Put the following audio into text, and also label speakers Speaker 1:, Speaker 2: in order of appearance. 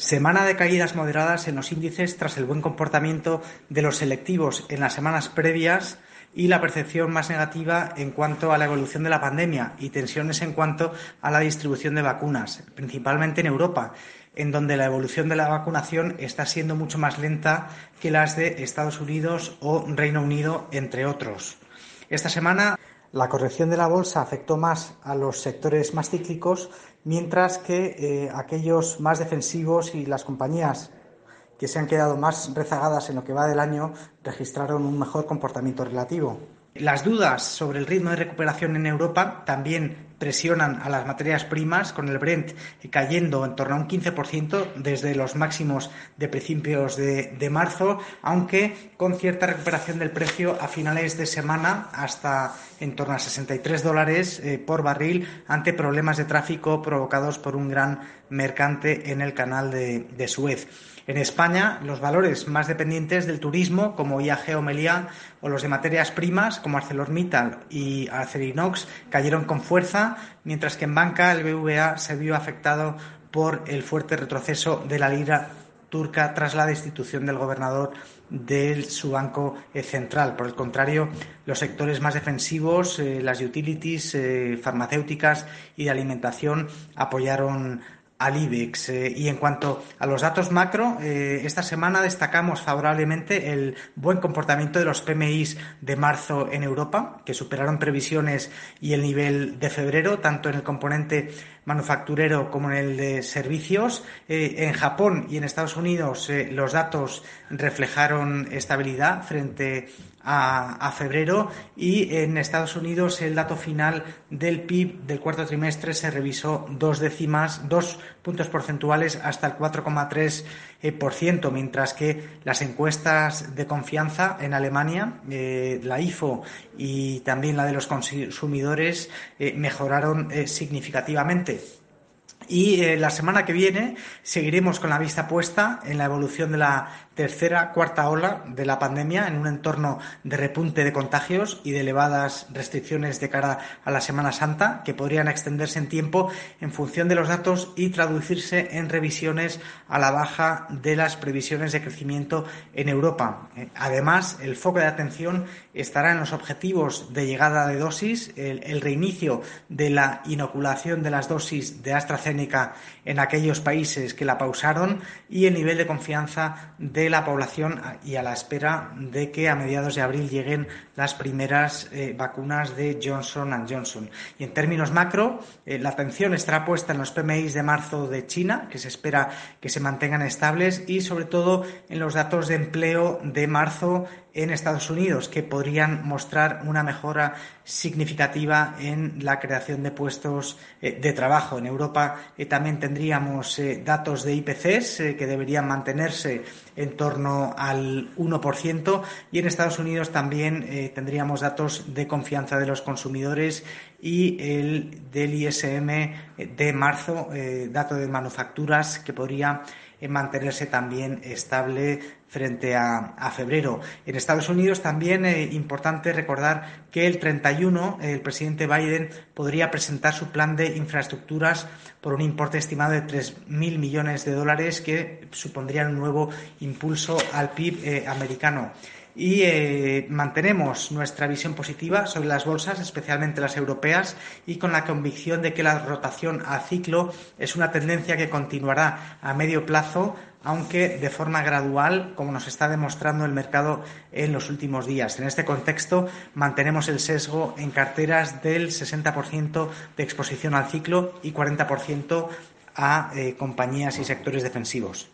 Speaker 1: Semana de caídas moderadas en los índices tras el buen comportamiento de los selectivos en las semanas previas y la percepción más negativa en cuanto a la evolución de la pandemia y tensiones en cuanto a la distribución de vacunas, principalmente en Europa, en donde la evolución de la vacunación está siendo mucho más lenta que las de Estados Unidos o Reino Unido, entre otros. Esta semana la corrección de la bolsa afectó más a los sectores más cíclicos, mientras que eh, aquellos más defensivos y las compañías que se han quedado más rezagadas en lo que va del año registraron un mejor comportamiento relativo. Las dudas sobre el ritmo de recuperación en Europa también presionan a las materias primas, con el Brent cayendo en torno a un 15% desde los máximos de principios de, marzo, aunque con cierta recuperación del precio a finales de semana hasta en torno a 63 dólares eh, por barril ante problemas de tráfico provocados por un gran mercante en el canal de Suez. En España, los valores más dependientes del turismo, como IAG o Meliá, o los de materias primas, como ArcelorMittal y Acerinox, cayeron con fuerza, mientras que en banca el BVA se vio afectado por el fuerte retroceso de la lira turca tras la destitución del gobernador de su banco eh, central. Por el contrario, los sectores más defensivos, eh, las utilities, eh, farmacéuticas y de alimentación apoyaron al IBEX. Eh, y en cuanto a los datos macro, eh, esta semana destacamos favorablemente el buen comportamiento de los PMIs de marzo en Europa, que superaron previsiones y el nivel de febrero, tanto en el componente manufacturero como en el de servicios. Eh, en Japón y en Estados Unidos los datos reflejaron estabilidad frente a, febrero y en Estados Unidos el dato final del PIB del cuarto trimestre se revisó dos décimas, dos puntos porcentuales hasta el 4,3%, eh, mientras que las encuestas de confianza en Alemania, eh, la IFO y también la de los consumidores, eh, mejoraron significativamente. Y la semana que viene seguiremos con la vista puesta en la evolución de la tercera, cuarta ola de la pandemia en un entorno de repunte de contagios y de elevadas restricciones de cara a la Semana Santa que podrían extenderse en tiempo en función de los datos y traducirse en revisiones a la baja de las previsiones de crecimiento en Europa. Eh, además, el foco de atención estará en los objetivos de llegada de dosis, el, reinicio de la inoculación de las dosis de AstraZeneca en aquellos países que la pausaron y el nivel de confianza de la población y a la espera de que a mediados de abril lleguen las primeras eh, vacunas de Johnson Johnson. Y en términos macro, eh, la atención estará puesta en los PMI de marzo de China, que se espera que se mantengan estables, y sobre todo en los datos de empleo de marzo en Estados Unidos, que podrían mostrar una mejora significativa en la creación de puestos eh, de trabajo. En Europa también tendríamos datos de IPCs que deberían mantenerse en torno al 1% y en Estados Unidos también tendríamos datos de confianza de los consumidores y el del ISM de marzo, dato de manufacturas que podría mantenerse también estable frente a, febrero. En Estados Unidos también es eh, importante recordar que el 31 el presidente Biden podría presentar su plan de infraestructuras por un importe estimado de 3.000 millones de dólares que supondrían un nuevo impulso al PIB eh, americano y eh, mantenemos nuestra visión positiva sobre las bolsas, especialmente las europeas, y con la convicción de que la rotación a ciclo es una tendencia que continuará a medio plazo, aunque de forma gradual, como nos está demostrando el mercado en los últimos días. En este contexto, mantenemos el sesgo en carteras del 60% de exposición al ciclo y 40% a eh, compañías y sectores defensivos.